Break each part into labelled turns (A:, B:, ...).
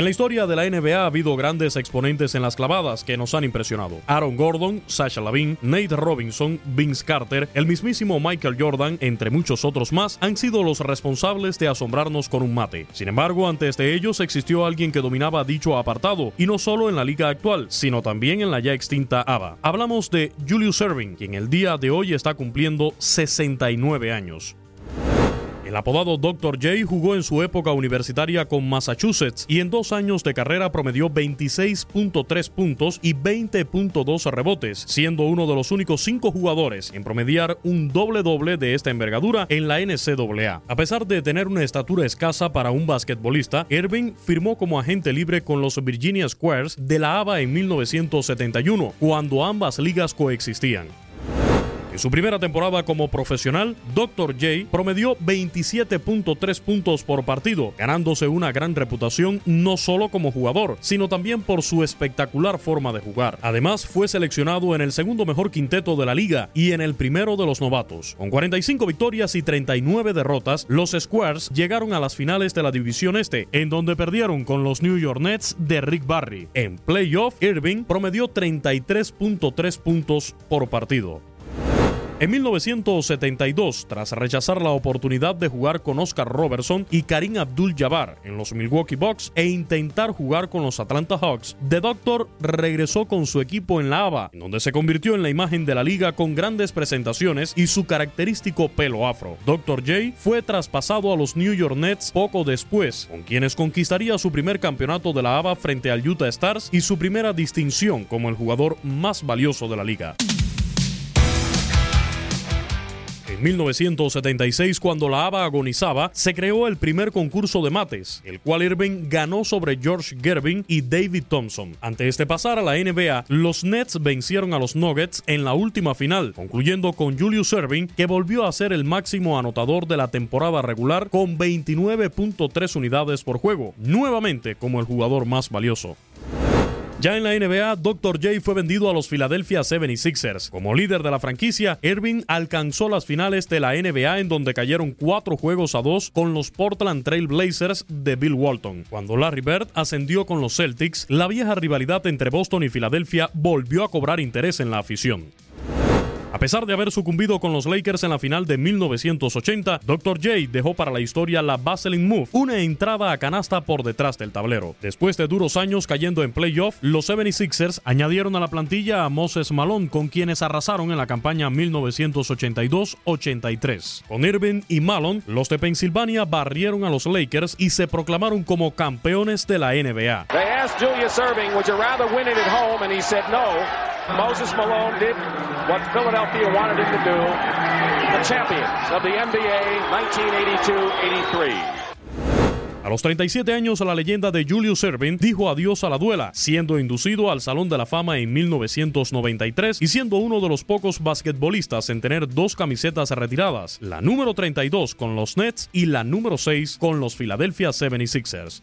A: En la historia de la NBA ha habido grandes exponentes en las clavadas que nos han impresionado. Aaron Gordon, Sasha Lavin, Nate Robinson, Vince Carter, el mismísimo Michael Jordan, entre muchos otros más, han sido los responsables de asombrarnos con un mate. Sin embargo, antes de ellos existió alguien que dominaba dicho apartado, y no solo en la liga actual, sino también en la ya extinta ABA. Hablamos de Julius Erving, quien el día de hoy está cumpliendo 69 años. El apodado Dr. J jugó en su época universitaria con Massachusetts y en dos años de carrera promedió 26.3 puntos y 20.2 rebotes, siendo uno de los únicos cinco jugadores en promediar un doble-doble de esta envergadura en la NCAA. A pesar de tener una estatura escasa para un basquetbolista, Irving firmó como agente libre con los Virginia Squares de la ABA en 1971, cuando ambas ligas coexistían. Su primera temporada como profesional, Dr. J promedió 27.3 puntos por partido, ganándose una gran reputación no solo como jugador, sino también por su espectacular forma de jugar. Además, fue seleccionado en el segundo mejor quinteto de la liga y en el primero de los novatos. Con 45 victorias y 39 derrotas, los Squares llegaron a las finales de la División Este, en donde perdieron con los New York Nets de Rick Barry. En playoff, Irving promedió 33.3 puntos por partido. En 1972, tras rechazar la oportunidad de jugar con Oscar Robertson y Karim Abdul-Jabbar en los Milwaukee Bucks e intentar jugar con los Atlanta Hawks, The Doctor regresó con su equipo en la ABA, donde se convirtió en la imagen de la liga con grandes presentaciones y su característico pelo afro. Dr. J fue traspasado a los New York Nets poco después, con quienes conquistaría su primer campeonato de la ABA frente al Utah Stars y su primera distinción como el jugador más valioso de la liga. En 1976, cuando la ABA agonizaba, se creó el primer concurso de mates, el cual Irving ganó sobre George Gervin y David Thompson. Antes de pasar a la NBA, los Nets vencieron a los Nuggets en la última final, concluyendo con Julius Erving, que volvió a ser el máximo anotador de la temporada regular con 29.3 unidades por juego, nuevamente como el jugador más valioso. Ya en la NBA, Dr. J fue vendido a los Philadelphia 76ers. Como líder de la franquicia, Irving alcanzó las finales de la NBA en donde cayeron cuatro juegos a dos con los Portland Trail Blazers de Bill Walton. Cuando Larry Bird ascendió con los Celtics, la vieja rivalidad entre Boston y Filadelfia volvió a cobrar interés en la afición. A pesar de haber sucumbido con los Lakers en la final de 1980, Dr. J dejó para la historia la Vaseline Move, una entrada a canasta por detrás del tablero. Después de duros años cayendo en playoff, los 76ers añadieron a la plantilla a Moses Malone, con quienes arrasaron en la campaña 1982-83. Con Irving y Malone, los de Pensilvania barrieron a los Lakers y se proclamaron como campeones de la NBA.
B: Moses Malone did what Philadelphia wanted him to do. The champions of the NBA 1982-83.
A: A los 37 años, la leyenda de Julius Erving dijo adiós a la duela, siendo inducido al Salón de la Fama en 1993 y siendo uno de los pocos basquetbolistas en tener dos camisetas retiradas, la número 32 con los Nets y la número 6 con los Philadelphia 76ers.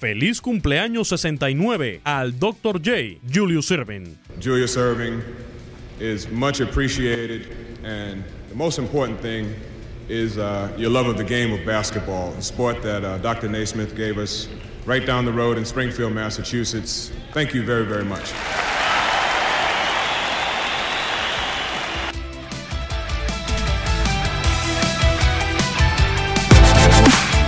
A: Feliz cumpleaños 69 al Dr. J, Julius Irving.
C: Julius Irving is much appreciated, and the most important thing is uh, your love of the game of basketball, the sport that uh, Dr. Naismith gave us right down the road in Springfield, Massachusetts. Thank you very, very much.